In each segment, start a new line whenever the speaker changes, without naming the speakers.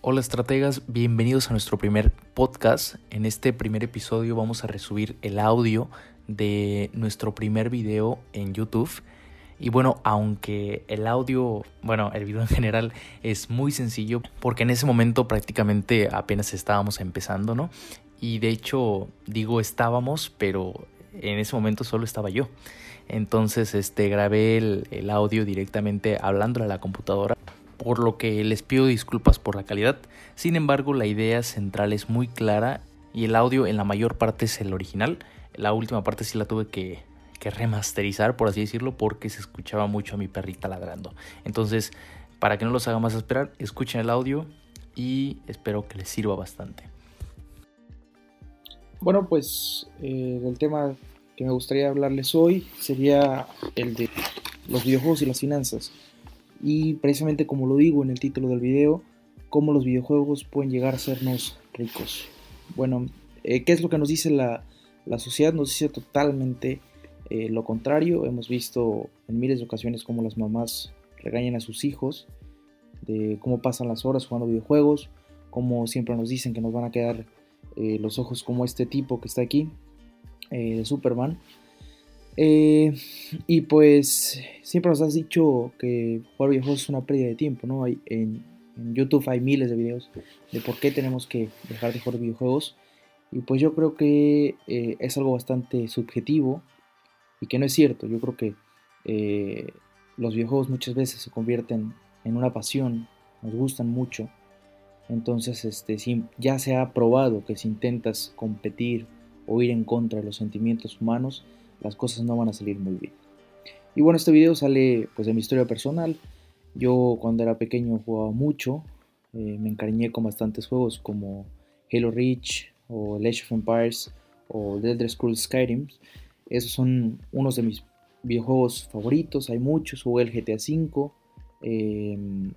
Hola estrategas, bienvenidos a nuestro primer podcast. En este primer episodio vamos a resubir el audio de nuestro primer video en YouTube. Y bueno, aunque el audio, bueno, el video en general es muy sencillo, porque en ese momento prácticamente apenas estábamos empezando, ¿no? Y de hecho digo estábamos, pero en ese momento solo estaba yo. Entonces este, grabé el, el audio directamente hablándole a la computadora por lo que les pido disculpas por la calidad. Sin embargo, la idea central es muy clara y el audio en la mayor parte es el original. La última parte sí la tuve que, remasterizar, por así decirlo, porque se escuchaba mucho a mi perrita ladrando. Entonces, para que no los haga más esperar, escuchen el audio y espero que les sirva bastante.
Bueno, pues eh, el tema que me gustaría hablarles hoy sería el de los videojuegos y las finanzas y precisamente como lo digo en el título del video, cómo los videojuegos pueden llegar a hacernos ricos. Bueno, eh, ¿qué es lo que nos dice la, sociedad? Nos dice totalmente eh, lo contrario. Hemos visto en miles de ocasiones cómo las mamás regañan a sus hijos, de cómo pasan las horas jugando videojuegos, cómo siempre nos dicen que nos van a quedar eh, los ojos como este tipo que está aquí, de Superman. Eh, y pues siempre nos has dicho que jugar videojuegos es una pérdida de tiempo, ¿no? Hay, en, YouTube hay miles de videos de por qué tenemos que dejar de jugar videojuegos. Y pues yo creo que eh, es algo bastante subjetivo y que no es cierto. Yo creo que eh, los videojuegos muchas veces se convierten en una pasión, nos gustan mucho. Entonces, este, ya se ha probado que si intentas competir o ir en contra de los sentimientos humanos, las cosas no van a salir muy bien. Y bueno, este video sale pues de mi historia personal. Yo cuando era pequeño jugaba mucho, eh, me encariñé con bastantes juegos como Halo Reach o Age of Empires o The Elder Scrolls Skyrim. Esos son unos de mis videojuegos favoritos, hay muchos, jugué el GTA V, em,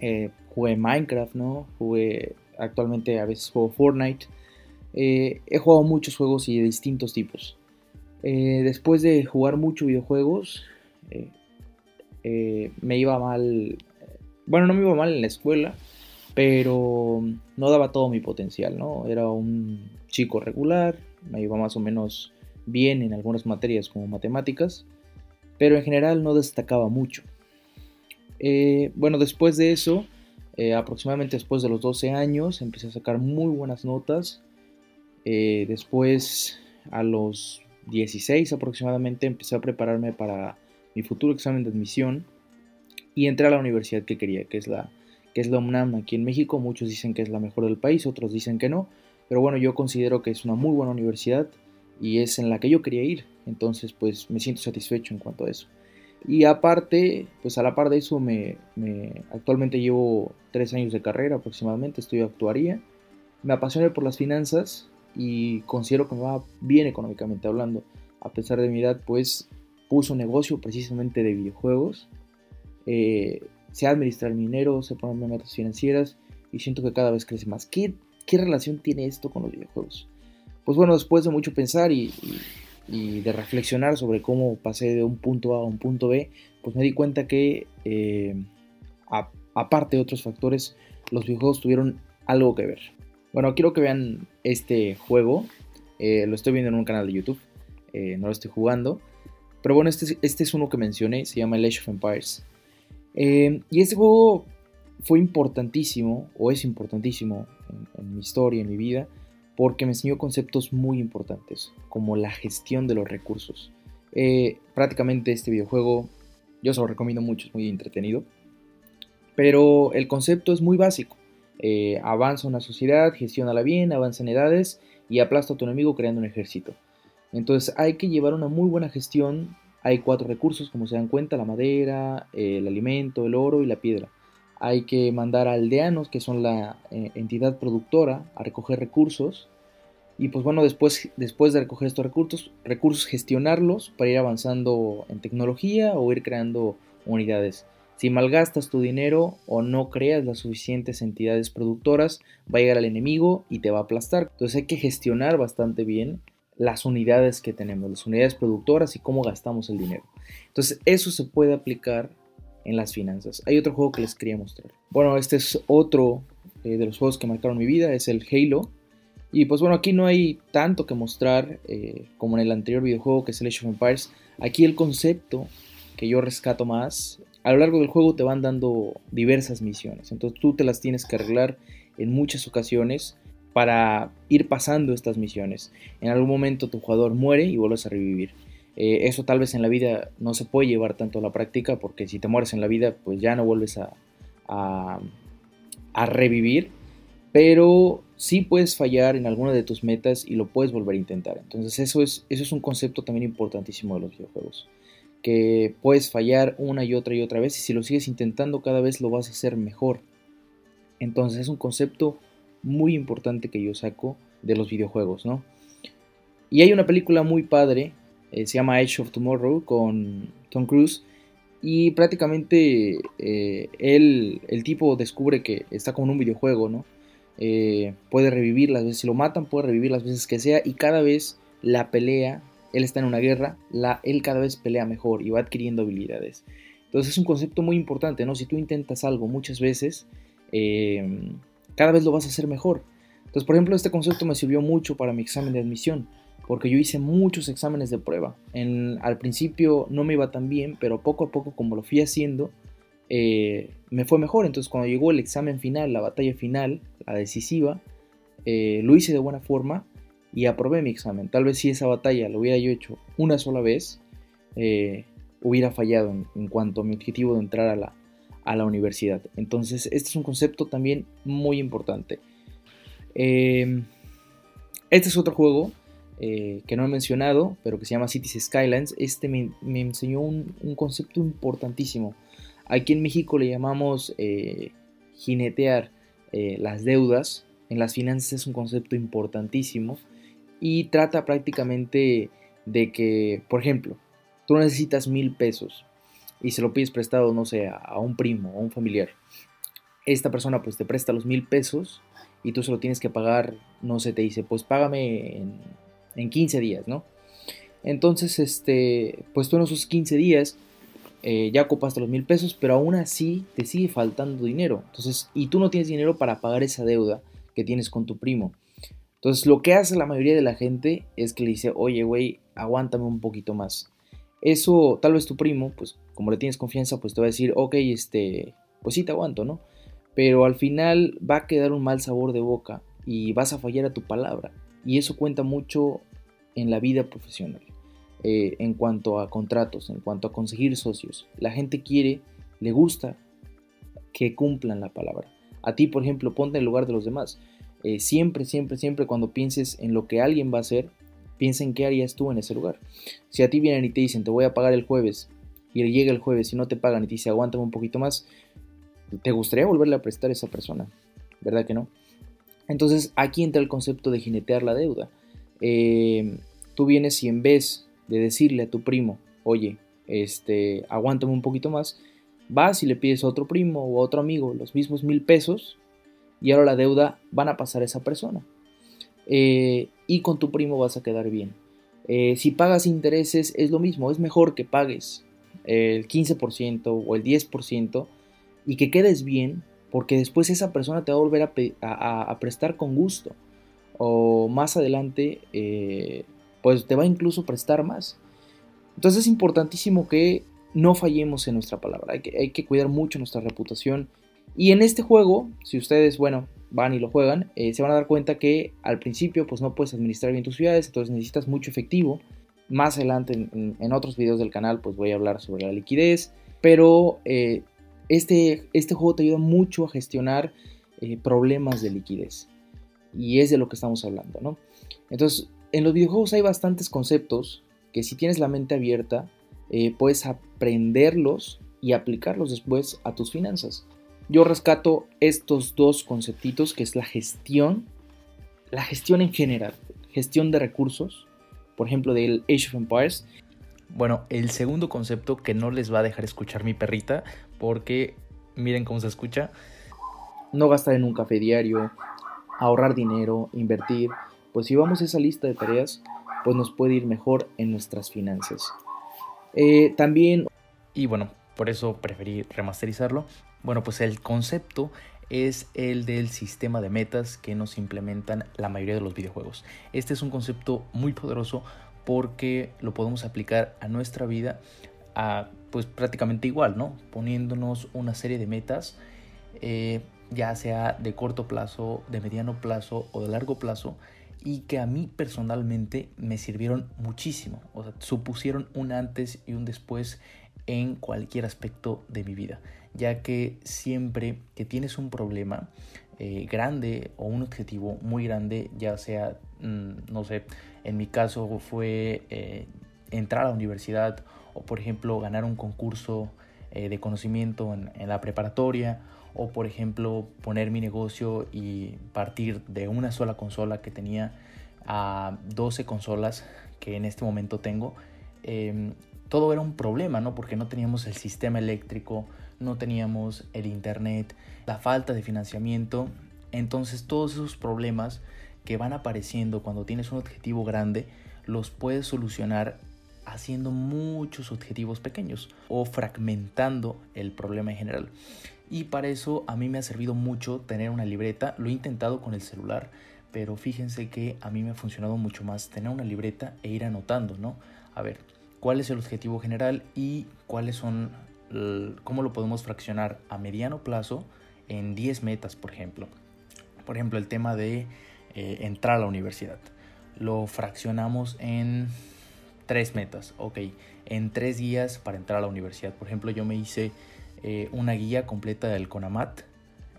eh, jugué Minecraft, ¿no? Jugué actualmente a veces juego Fortnite. Eh, he jugado muchos juegos y de distintos tipos. Eh, después de jugar mucho videojuegos, eh, eh, me iba mal. Bueno, no me iba mal en la escuela, pero no daba todo mi potencial, ¿no? Era un chico regular, me iba más o menos bien en algunas materias como matemáticas, pero en general no destacaba mucho. bueno, después de eso, aproximadamente después de los 12 años, empecé a sacar muy buenas notas. después, a los 16 aproximadamente empecé a prepararme para mi futuro examen de admisión y entré a la universidad que quería, que es la, que es la UNAM aquí en México. Muchos dicen que es la mejor del país, otros dicen que no, pero bueno, yo considero que es una muy buena universidad y es en la que yo quería ir, entonces pues me siento satisfecho en cuanto a eso. Y aparte, pues a la par de eso, me, actualmente llevo tres años de carrera aproximadamente, estudio actuaría, me apasioné por las finanzas y considero que me va bien económicamente hablando. A pesar de mi edad, pues puso un negocio precisamente de videojuegos. Eh, sé administrar mi dinero, sé ponerme metas financieras y siento que cada vez crece más. ¿Qué, ¿Qué, relación tiene esto con los videojuegos? Pues bueno, después de mucho pensar y, de reflexionar sobre cómo pasé de un punto A a un punto B, pues me di cuenta que, eh, aparte de otros factores, los videojuegos tuvieron algo que ver. Bueno, quiero que vean este juego. Eh, lo estoy viendo en un canal de YouTube. Eh, no lo estoy jugando. Pero bueno, este, este, es uno que mencioné. Se llama Age of Empires. Eh, y este juego fue importantísimo, o es importantísimo en, mi historia, en mi vida, porque me enseñó conceptos muy importantes, como la gestión de los recursos. prácticamente este videojuego yo se lo recomiendo mucho, es muy entretenido. Pero el concepto es muy básico. Eh, avanza una sociedad, gestiona bien, avanza en edades y aplasta a tu enemigo creando un ejército. Entonces hay que llevar una muy buena gestión. Hay cuatro recursos, como se dan cuenta, la madera, el alimento, el oro y la piedra. Hay que mandar a aldeanos, que son la eh, entidad productora, a recoger recursos. Y pues bueno, después, después de recoger estos recursos, recursos, gestionarlos para ir avanzando en tecnología o ir creando unidades. Si malgastas tu dinero o no creas las suficientes entidades productoras, va a llegar al enemigo y te va a aplastar. Entonces hay que gestionar bastante bien las unidades que tenemos, las unidades productoras y cómo gastamos el dinero. Entonces eso se puede aplicar en las finanzas. Hay otro juego que les quería mostrar. Bueno, este es otro eh, de los juegos que marcaron mi vida, es el Halo. Y pues bueno, aquí no hay tanto que mostrar eh, como en el anterior videojuego que es el Age of Empires. Aquí el concepto que yo rescato más, a lo largo del juego te van dando diversas misiones. Entonces tú te las tienes que arreglar en muchas ocasiones para ir pasando estas misiones. En algún momento tu jugador muere y vuelves a revivir. Eh, eso tal vez en la vida no se puede llevar tanto a la práctica porque si te mueres en la vida pues ya no vuelves a, a, revivir. Pero sí puedes fallar en alguna de tus metas y lo puedes volver a intentar. Entonces eso es, eso es un concepto también importantísimo de los videojuegos. Que puedes fallar una y otra y otra vez y si lo sigues intentando cada vez lo vas a hacer mejor. Entonces es un concepto muy importante que yo saco de los videojuegos, ¿no? Y hay una película muy padre eh, se llama Edge of Tomorrow con Tom Cruise. Y prácticamente eh, el tipo descubre que está como en un videojuego, ¿no? Eh, puede revivir las veces, si lo matan, puede revivir las veces que sea. Y cada vez la pelea, él está en una guerra, la, él cada vez pelea mejor y va adquiriendo habilidades. Entonces es un concepto muy importante, ¿no? Si tú intentas algo muchas veces, cada vez lo vas a hacer mejor. Entonces, por ejemplo, este concepto me sirvió mucho para mi examen de admisión porque yo hice muchos exámenes de prueba. En, al principio no me iba tan bien, pero poco a poco como lo fui haciendo, eh, me fue mejor. Entonces cuando llegó el examen final, la batalla final, la decisiva, eh, lo hice de buena forma y aprobé mi examen. Tal vez si esa batalla lo hubiera yo hecho una sola vez, eh, hubiera fallado en, cuanto a mi objetivo de entrar a la, a la universidad. Entonces este es un concepto también muy importante. este es otro juego eh, que no he mencionado, pero que se llama Cities Skylines, este me, enseñó un, concepto importantísimo. Aquí en México le llamamos eh, jinetear las deudas. En las finanzas es un concepto importantísimo y trata prácticamente de que, por ejemplo, tú necesitas mil pesos y se lo pides prestado, no sé, a, un primo o a un familiar. Esta persona pues te presta los mil pesos y tú se lo tienes que pagar, no sé, te dice, pues págame en en 15 días, ¿no? Entonces, este, pues tú en esos 15 días eh, ya ocupaste los mil pesos, pero aún así te sigue faltando dinero. Entonces, y tú no tienes dinero para pagar esa deuda que tienes con tu primo. Entonces, lo que hace la mayoría de la gente es que le dice, oye, güey, aguántame un poquito más. Eso, tal vez tu primo, pues como le tienes confianza, pues te va a decir, ok, este, pues sí te aguanto, ¿no? Pero al final va a quedar un mal sabor de boca y vas a fallar a tu palabra. Y eso cuenta mucho en la vida profesional. Eh, en cuanto a contratos, en cuanto a conseguir socios. La gente quiere, le gusta que cumplan la palabra. A ti, por ejemplo, ponte en lugar de los demás. Eh, siempre, siempre, siempre cuando pienses en lo que alguien va a hacer, piensa en qué harías tú en ese lugar. Si a ti vienen y te dicen, te voy a pagar el jueves, y llega el jueves y no te pagan y te dice, aguántame un poquito más, ¿te gustaría volverle a prestar a esa persona? ¿Verdad que no? Entonces aquí entra el concepto de jinetear la deuda. Eh, tú vienes y en vez de decirle a tu primo, oye, este, aguántame un poquito más, vas y le pides a otro primo o a otro amigo los mismos mil pesos y ahora la deuda van a pasar a esa persona. Eh, y con tu primo vas a quedar bien. Eh, si pagas intereses es lo mismo, es mejor que pagues el 15% o el 10% y que quedes bien porque después esa persona te va a volver a, prestar con gusto. O más adelante, eh, pues te va a incluso prestar más. Entonces es importantísimo que no fallemos en nuestra palabra. Hay que cuidar mucho nuestra reputación. Y en este juego, si ustedes, bueno, van y lo juegan, eh, se van a dar cuenta que al principio pues no puedes administrar bien tus ciudades, entonces necesitas mucho efectivo. Más adelante en, otros videos del canal pues voy a hablar sobre la liquidez, pero eh, este, este juego te ayuda mucho a gestionar eh, problemas de liquidez. Y es de lo que estamos hablando, ¿no? Entonces, en los videojuegos hay bastantes conceptos que si tienes la mente abierta, eh, puedes aprenderlos y aplicarlos después a tus finanzas. Yo rescato estos dos conceptitos que es la gestión, la gestión en general, gestión de recursos, por ejemplo del Age of Empires,
bueno, el segundo concepto que no les va a dejar escuchar mi perrita, porque miren cómo se escucha.
No gastar en un café diario, ahorrar dinero, invertir. Pues si vamos a esa lista de tareas, pues nos puede ir mejor en nuestras finanzas. Eh, también...
Y bueno, por eso preferí remasterizarlo. Bueno, pues el concepto es el del sistema de metas que nos implementan la mayoría de los videojuegos. Este es un concepto muy poderoso porque lo podemos aplicar a nuestra vida a, pues prácticamente igual, ¿no? Poniéndonos una serie de metas, eh, ya sea de corto plazo, de mediano plazo o de largo plazo, y que a mí personalmente me sirvieron muchísimo, o sea, supusieron un antes y un después en cualquier aspecto de mi vida, ya que siempre que tienes un problema eh, grande o un objetivo muy grande, ya sea, mm, no sé, en mi caso fue eh, entrar a la universidad o por ejemplo ganar un concurso eh, de conocimiento en, la preparatoria o por ejemplo poner mi negocio y partir de una sola consola que tenía a 12 consolas que en este momento tengo, em, todo era un problema, ¿no? Porque no teníamos el sistema eléctrico, no teníamos el internet, la falta de financiamiento. Entonces todos esos problemas que van apareciendo cuando tienes un objetivo grande, los puedes solucionar haciendo muchos objetivos pequeños o fragmentando el problema en general. Y para eso a mí me ha servido mucho tener una libreta, lo he intentado con el celular, pero fíjense que a mí me ha funcionado mucho más tener una libreta e ir anotando, ¿no? A ver, cuál es el objetivo general y cuáles son, cómo lo podemos fraccionar a mediano plazo en 10 metas, por ejemplo. Por ejemplo, el tema de eh, entrar a la universidad. Lo fraccionamos en tres metas, ok, en tres días para entrar a la universidad. Por ejemplo, yo me hice eh, una guía completa del CONAMAT,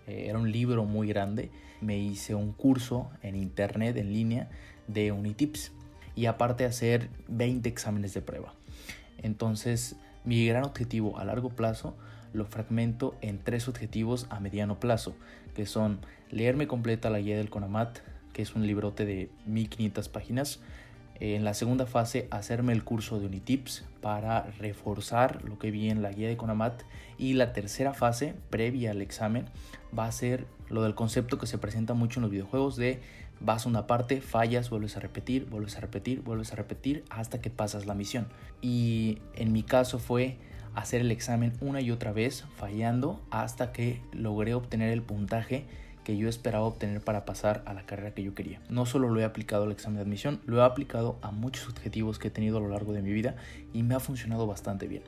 eh, era un libro muy grande, me hice un curso en internet en línea de Unitips y aparte hacer 20 exámenes de prueba. Entonces, mi gran objetivo a largo plazo lo fragmento en tres objetivos a mediano plazo, que son leerme completa la guía del CONAMAT, que es un librote de 1500 páginas, en la segunda fase, hacerme el curso de Unitips para reforzar lo que vi en la guía de Conamat. Y la tercera fase, previa al examen, va a ser lo del concepto que se presenta mucho en los videojuegos de vas a una parte, fallas, vuelves a repetir, vuelves a repetir, vuelves a repetir hasta que pasas la misión. Y en mi caso fue hacer el examen una y otra vez, fallando hasta que logré obtener el puntaje que yo esperaba obtener para pasar a la carrera que yo quería. No solo lo he aplicado al examen de admisión, lo he aplicado a muchos objetivos que he tenido a lo largo de mi vida y me ha funcionado bastante bien.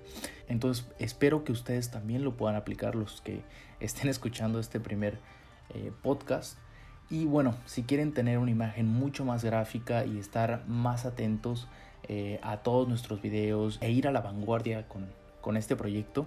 Entonces espero que ustedes también lo puedan aplicar los que estén escuchando este primer eh, podcast. Y bueno, si quieren tener una imagen mucho más gráfica y estar más atentos eh, a todos nuestros videos e ir a la vanguardia con, con este proyecto,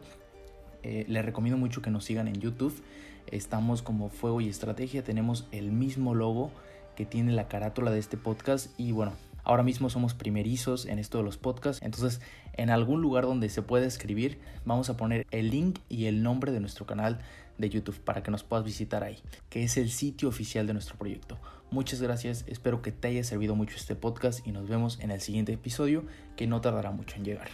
eh, les recomiendo mucho que nos sigan en YouTube. Estamos como Fuego y Estrategia. Tenemos el mismo logo que tiene la carátula de este podcast. Y bueno, ahora mismo somos primerizos en esto de los podcasts. Entonces, en algún lugar donde se pueda escribir, vamos a poner el link y el nombre de nuestro canal de YouTube para que nos puedas visitar ahí, que es el sitio oficial de nuestro proyecto. Muchas gracias, espero que te haya servido mucho este podcast y nos vemos en el siguiente episodio que no tardará mucho en llegar.